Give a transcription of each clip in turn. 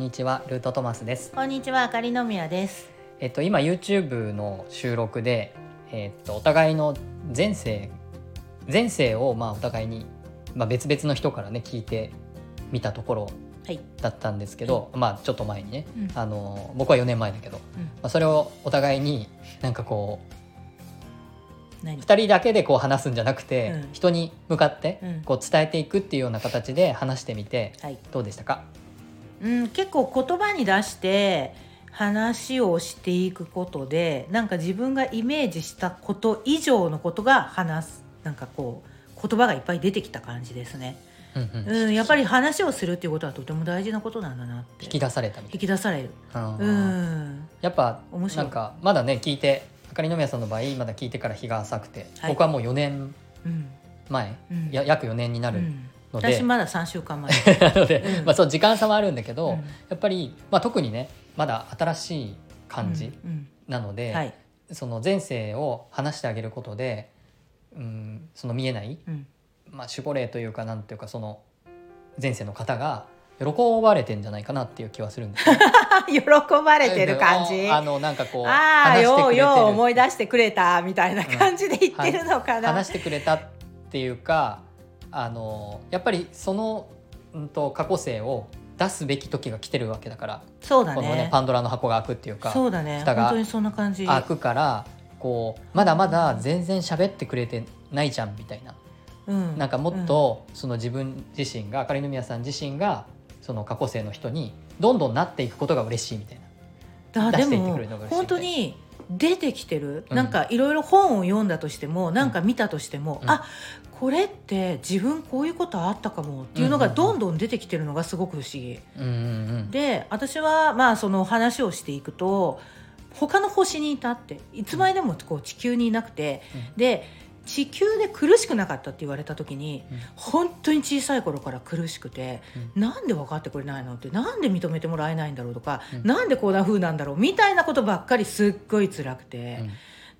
にちはルートトマスですこんにちは、あかりのみやです。えっと今 YouTube の収録でえっとお互いの前世前世をまあお互いにまあ別々の人からね聞いてみたところはい。だったんですけど、まあちょっと前にね、うんあの僕は4年前だけど、まあ、それをお互いになんかこう何？2人だけでこう話すんじゃなくて、うん人に向かってうんこう伝えていくっていうような形で話してみてはい。どうでしたか？うん、結構言葉に出して話をしていくことで、なんか自分がイメージしたこと以上のことが話す、なんかこう言葉がいっぱい出てきた感じですね。うんやっぱり話をするっていうことはとても大事なことなんだなって。引き出されたみたい引き出される。な。ううんん。やっぱ面白いなんかまだね聞いてあかりの宮さんの場合まだ聞いてから日が浅くて、はい僕はもう4年うん。前、うんや約4年になるうん。ので、私まだ三週間前。な ので、うんまあ、そう時間差はあるんだけど、うんやっぱり、まあ、特にねまだ新しい感じうんなので、うんはい。その前世を話してあげることで、うん、その見えない、うん。まあ、守護霊というかなんていうかその前世の方が喜ばれてんじゃないかなっていう気はするんですよね 喜ばれてる感じ。あのなんかこうああ話してくれてるようよう思い出してくれたみたいな感じで言ってるのかな、話してくれたっていうかあのやっぱりその、うん、と過去性を出すべき時が来てるわけだから、そうだこのねねパンドラの箱が開くっていうかそうだね。蓋が本当にそんな感じ。開くからこうまだまだ全然喋ってくれてないじゃんみたいな。うん。なんかもっとその自分自身があかりの宮さん自身がその過去性の人にどんどんなっていくことが嬉しいみたいな。うんだで出していってもくれるのが嬉しい本当に出てきてる、うん。なんかいろいろ本を読んだとしてもなんか見たとしても、うん。あこれって自分こういうことあったかもっていうのがうんうんうん。どんどん出てきてるのがすごく不思議、うんうんうんで私はまあその話をしていくと他の星にいたっていつまででもこう地球にいなくて、で地球で苦しくなかったって言われた時にうん。本当に小さい頃から苦しくて、なんで分かってくれないのってなんで認めてもらえないんだろうとか、うん。なんでこんな風なんだろうみたいなことばっかりすっごい辛くて、うん。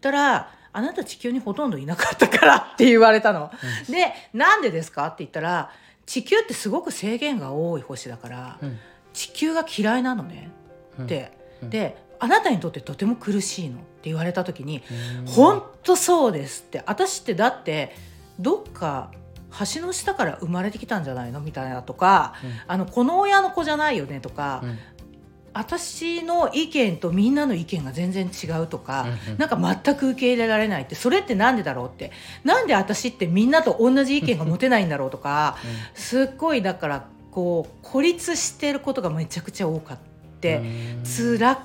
たら「あなた地球にほとんどいなかったから」って言われたの。で「なんでですか?」って言ったら地球ってすごく制限が多い星だから、うん。地球が嫌いなのね。うん。って、うん。であなたにとってとても苦しいのって言われた時にうん。本当そうですって。私ってだってどっか橋の下から生まれてきたんじゃないのみたいなとかあのこの親の子じゃないよねとか、うん。私の意見とみんなの意見が全然違うとか、うんうん。なんか全く受け入れられないってそれってなんでだろうって。なんで私ってみんなと同じ意見が持てないんだろうとかすっごいだからこう孤立してることがめちゃくちゃ多かって、うん。辛い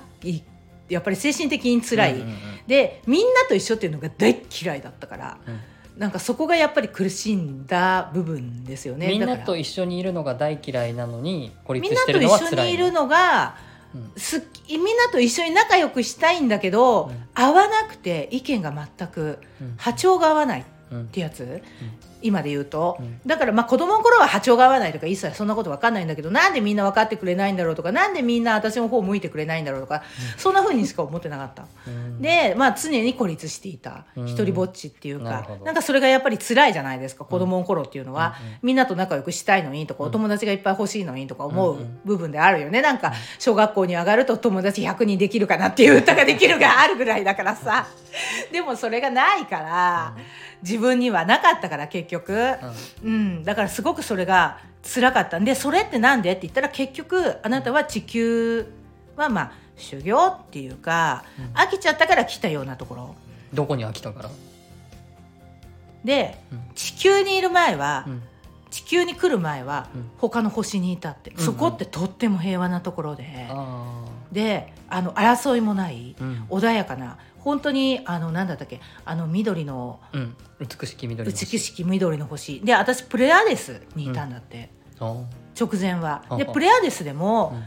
やっぱり精神的に辛い、うんうんうん。でみんなと一緒っていうのが大っ嫌いだったからうん。なんかそこがやっぱり苦しんだ部分ですよね。みんなと一緒にいるのが大嫌いなのに孤立みんなしてると一緒の。は辛いにいるのがうん。すみんなと一緒に仲良くしたいんだけど、うん。合わなくて意見が全くうん。波長が合わないっうん。てやつ、今で言うと、うん。だからまあ子供の頃は波長が合わないとか一切そんなこと分かんないんだけどなんでみんな分かってくれないんだろうとかなんでみんな私の方を向いてくれないんだろうとか、そんな風にしか思ってなかった。うん。で、まあ、常に孤立していたうん。一人ぼっちっていうかなるほど。なんかそれがやっぱり辛いじゃないですか子供の頃っていうのは、うんうん。みんなと仲良くしたいのにとか、うん。お友達がいっぱい欲しいのにとか思うんううん。部分であるよね。なんか小学校に上がると友達100人できるかなっていう歌ができるがあるぐらいだからさ。でもそれがないから自分にはなかったから結局、うん、だからすごくそれが辛かった。んでそれってなんで？って言ったら結局あなたは地球はまあ修行っていうか、うん。飽きちゃったから来たようなところ。どこに飽きたから？でうん。地球にいる前は、うん。地球に来る前は、うん。他の星にいたって、うんうん。そこってとっても平和なところで、あであの争いもないーうん。穏やかな本当にあのなんだったっけ？あの緑のうん。美しき緑の星。美しき緑の星。で私プレアデスにいたんだって、あー直前は。でプレアデスでも、うん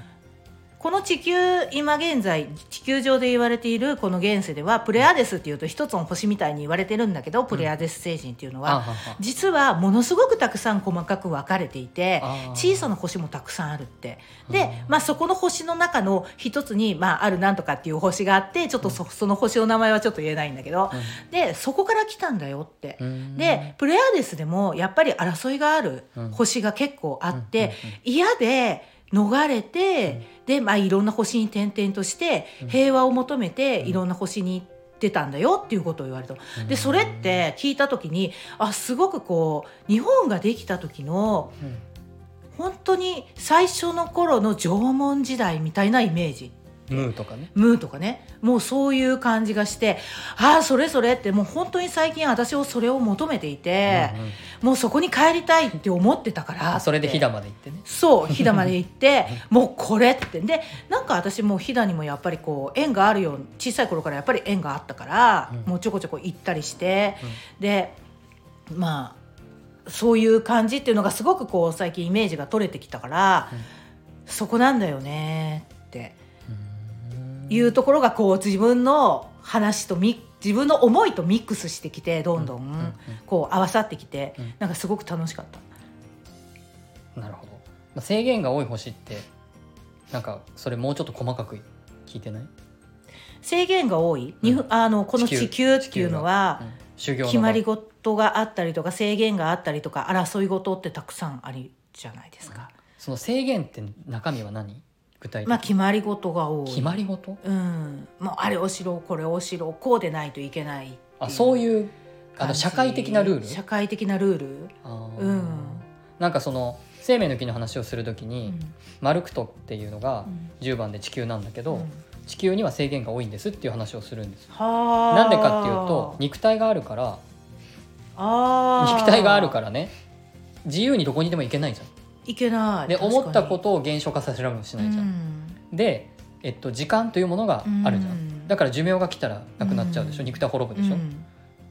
この地球今現在地球上で言われているこの現世ではプレアデスっていうと一つの星みたいに言われてるんだけど、プレアデス星人っていうのは、実はものすごくたくさん細かく分かれていて小さな星もたくさんあるって。でうん、まあ、そこの星の中の一つに、まあ、あるなんとかっていう星があってちょっとそ,、その星の名前はちょっと言えないんだけど、でそこから来たんだよって。うん。でプレアデスでもやっぱり争いがあるうん。星が結構あって、嫌で逃れて、で、まあ、いろんな星に転々としてうん。平和を求めてうん。いろんな星に行ってたんだよっていうことを言われた。うん。でそれって聞いた時にあすごくこう日本ができた時のうん。本当に最初の頃の縄文時代みたいなイメージムーとかね。ムーとかね。もうそういう感じがしてああそれそれってもう本当に最近私をそれを求めていて、うんうん。もうそこに帰りたいって思ってたからあそれで飛だ騨まで行ってね。そう飛騨まで行って もうこれって。でなんか私もう飛騨にもやっぱりこう縁があるよう小さい頃からやっぱり縁があったから、うん。もうちょこちょこ行ったりして、でまあそういう感じっていうのがすごくこう最近イメージが取れてきたから、うん。そこなんだよねってうんいうところがこう自分の話とミ自分の思いとミックスしてきてどんどうんうんうんん。こう合わさってきて、うん。なんかすごく楽しかった。なるほど、まあ、制限が多い星ってなんかそれもうちょっと細かく聞いてない？制限が多い、にうん。あのこの地球っていうのは、うん。決まり事があったりとか制限があったりとか争い事ってたくさんありじゃないですか。その制限って中身は何？具体的に、まあ決まり事が多い。決まり事？うん、もうあれをしろこれをしろこうでないといけないあそういうあの社会的なルール？社会的なルール、うん。なんかその生命の木の話をするときうに、ん。マルクトっていうのがうん。10番で地球なんだけど、うん。地球には制限が多いんですっていう話をするんですよ。はあ。なんでかっていうと肉体があるからあー。肉体があるからね自由にどこにでも行けないじゃんいけない。で思ったことを現象化させられもしないじゃん、うん。で、えっと、時間というものがあるじゃん、うん。だから寿命が来たらなくなっちゃうでしょ、うん。肉体滅ぶでしょ、うん。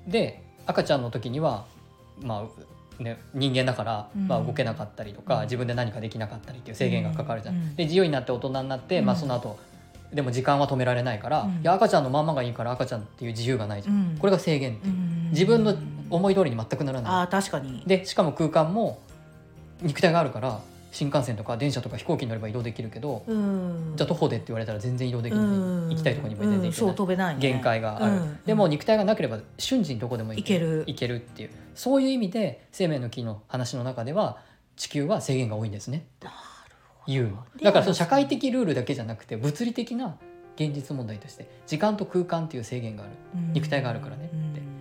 で赤ちゃんの時にはまあね、人間だから、うん。まあ、動けなかったりとか、うん。自分で何かできなかったりっていう制限がかかるじゃん、うん。で自由になって大人になって、うん。まあ、その後でも時間は止められないから、うん。いや赤ちゃんのまんまがいいから赤ちゃんっていう自由がないじゃん、うん。これが制限っていう、うん。自分の思い通りに全くならあなあ確かに。いでしかも空間も肉体があるから新幹線とか電車とか飛行機に乗れば移動できるけど、うん。じゃあ徒歩でって言われたら全然移動できない、うん。行きたいところにも全然行けない、飛べないね。限界がある、うん。でも肉体がなければ瞬時にどこでも行行ける。行けるっていう。そういう意味で生命の木の話の中では地球は制限が多いんですねいう。だからその社会的ルールだけじゃなくて物理的な現実問題として時間と空間っていう制限がある。うん。肉体があるからねって。うん。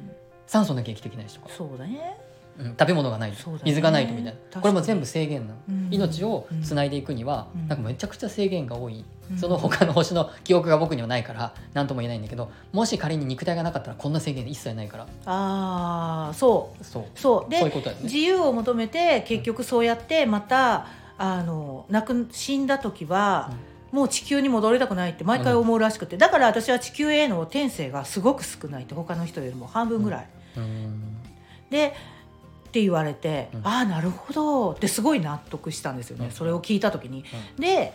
酸素なきゃ生きていけないしとか、そうだねうん食べ物がないね。水がないとみたいな。これも全部制限なの、うん。命をつないでいくには、うん。なんかめちゃくちゃ制限が多い、うん。その他の星の記憶が僕にはないから何とも言えないんだけどもし仮に肉体がなかったらこんな制限一切ないから。ああそう。そう。そう。でそういうことだよね。自由を求めて結局そうやってまたあの亡く死んだ時は、もう地球に戻りたくないって毎回思うらしくて、だから私は地球への転生がすごく少ないって他の人よりも半分ぐらい、うん。でって言われて、うん。ああなるほどってすごい納得したんですよね、うん。それを聞いた時に。で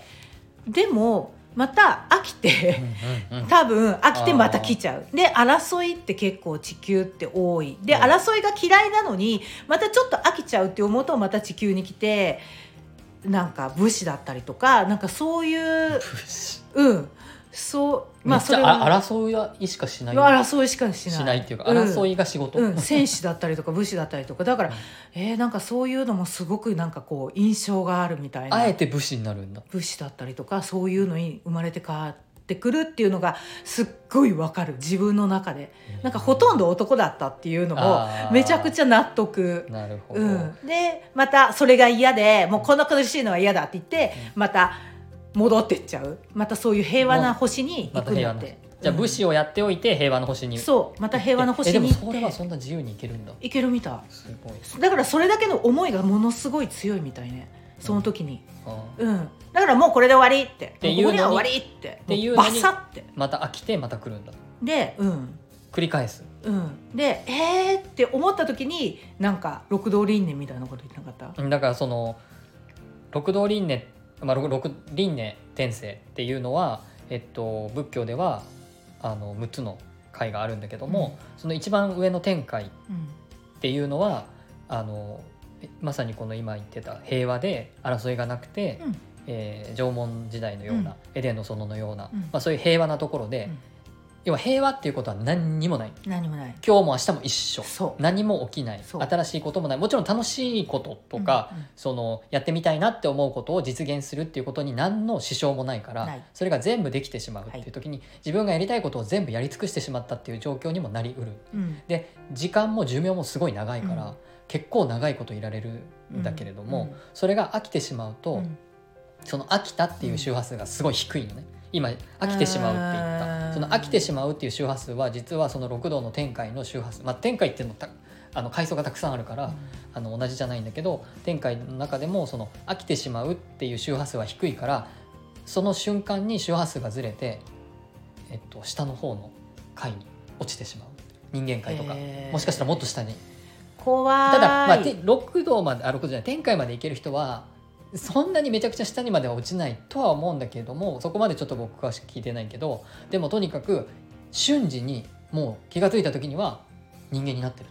でもまた飽きて、多分飽きてまた来ちゃう。で争いって結構地球って多い。で、うん。争いが嫌いなのにまたちょっと飽きちゃうって思うとまた地球に来てなんか武士だったりとかなんかそういううんそうまあそれはあ争いしかしない。争いしかしない。しないっていうか、ん。争いが仕事、うん、戦士だったりとか武士だったりとか。だから、うん。えーなんかそういうのもすごくなんかこう印象があるみたいな。あえて武士になるんだ。武士だったりとかそういうのに生まれて変わってくるっていうのがすっごいわかる。自分の中で。なんかほとんど男だったっていうのもめちゃくちゃ納得。なるほど、うん、でまたそれが嫌でもうこんな苦しいのは嫌だって言ってまた戻ってっちゃう。またそういう平和な星に行くんだって、じゃあ武士をやっておいて平和の星に。そうまた平和な星えでもに行それはってそんな自由に行けるんだ。行けるみたい。すごい。だからそれだけの思いがものすごい強いみたいね。その時に、あうん、だからもうこれで終わりって。ていうのに終わりって。ていうバのにサって。また飽きてまた来るんだ。でうん。繰り返す。うん。でえーって思った時になんか六道輪廻みたいなこと言ってなかった？だからその六道輪廻、まあ、六六輪廻転生っていうのは、えっと、仏教ではあの6つの回があるんだけども、その一番上の天界うん。っていうのはあのえまさにこの今言ってた平和で争いがなくて、うん。えー縄文時代のような、うん。エデンの園のような、うん。まあ、そういう平和なところで、要は平和っていうことは何にもない。何もない。今日も明日も一緒。そう。何も起きない。そう。新しいこともない。もちろん楽しいこととか、うんうんそのやってみたいなって思うことを実現するっていうことに何の支障もないからない。それが全部できてしまうっていう時に、自分がやりたいことを全部やり尽くしてしまったっていう状況にもなりうる。うん。で時間も寿命もすごい長いから、うん。結構長いこといられるんだけれども、うん。それが飽きてしまうと、うん。その飽きたっていう周波数がすごい低いのね今飽きてしまうって言っうんたその飽きてしまうっていう周波数は実はその六道の天界の周波数。まあ天界っていうのたあの階層がたくさんあるから、あの同じじゃないんだけど天界の中でもその飽きてしまうっていう周波数は低いからその瞬間に周波数がずれて、えっと、下の方の階に落ちてしまう。人間界とか。へー。もしかしたらもっと下に。怖い。ただ、まあ、て六道まであ六道じゃない。天界まで行ける人はそんなにめちゃくちゃ下にまでは落ちないとは思うんだけれどもそこまでちょっと僕詳しく聞いてないけどでもとにかく瞬時にもう気が付いた時には人間になってる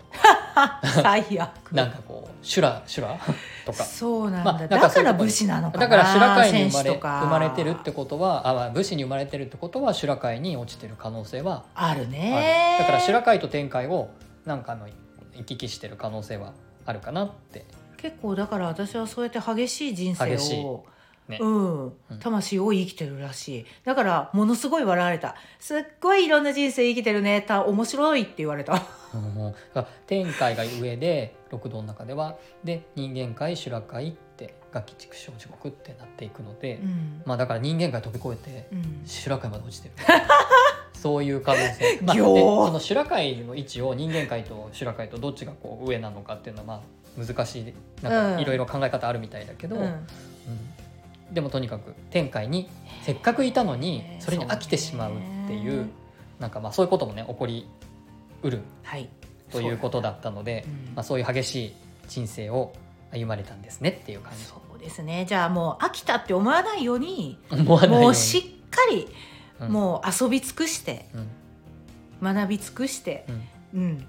最悪。となんかこう修羅修羅とか。そうなんだ、まあだから武士なのかなだから修羅界に生まれ生まれてるってことはあまあ武士に生まれてるってことは修羅界に落ちてる可能性はあるね。だから修羅界と天界をなんかあの行き来してる可能性はあるかなって結構だから私はそうやって激しい人生を、ね。うん。うん。魂を生きてるらしい。だからものすごい笑われた。すっごいいろんな人生生きてるね。た面白いって言われた。うん。天界が上で六道の中ではで人間界修羅界って楽器畜生地獄ってなっていくので、うん。まあだから人間界飛び越えてうん。修羅界まで落ちてる そういう可能性、まあ、その修羅界の位置を人間界と修羅界とどっちがこう上なのかっていうのはまあ難しいなんうん。かいろいろ考え方あるみたいだけど、うん。うん。でもとにかく天界にせっかくいたのにそれに飽きてしまうっていうね。なんかまあそういうこともね起こりうる。はい。ということだったのでうん。まあ、そういう激しい人生を歩まれたんですねっていう感じ。そうですね。じゃあもう飽きたって思わないようにもうしっかりうんもう遊び尽くしてうん。学び尽くしてうん。うん。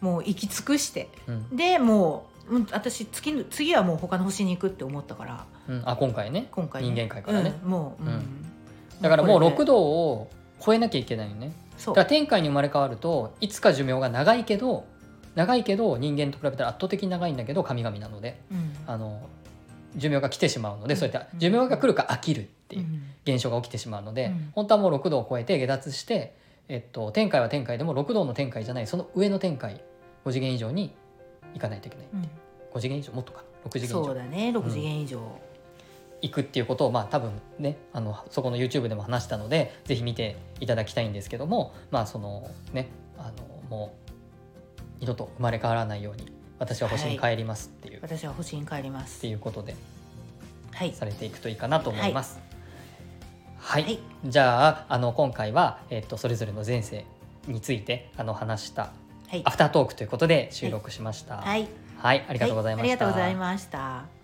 もう生き尽くしてうん。でもううん私次の次はもう他の星に行くって思ったからうん。あ今回ね。今回ね。人間界からね。うん。もう、だからもうこれで。六道を超えなきゃいけないよね。そう。だから天界に生まれ変わるといつか寿命が長いけど長いけど人間と比べたら圧倒的に長いんだけど神々なのでうん。あの寿命が来てしまうので、うん。そうやって寿命が来るか飽きるっていううん。現象が起きてしまうので、うん。本当はもう六道を超えて下脱して、えっと、天界は天界でも六道の天界じゃないその上の天界5次元以上に行かないといけない、うん。5次元以上？もっとか。6次元以そう上だね。6次元以上、行くっていうことをまあ多分ねあのそこの YouTube でも話したのでぜひ見ていただきたいんですけどもまあそのねあのもう二度と生まれ変わらないように私は星に帰りますっていう、っ私は星に帰ります。ていうことではい。されていくといいかなと思います。はい、はい。じゃああの今回は、えっと、それぞれの前世についてあの話したはい。アフタートークということで収録しました。はい。はい、ありがとうございました。はありがとうございました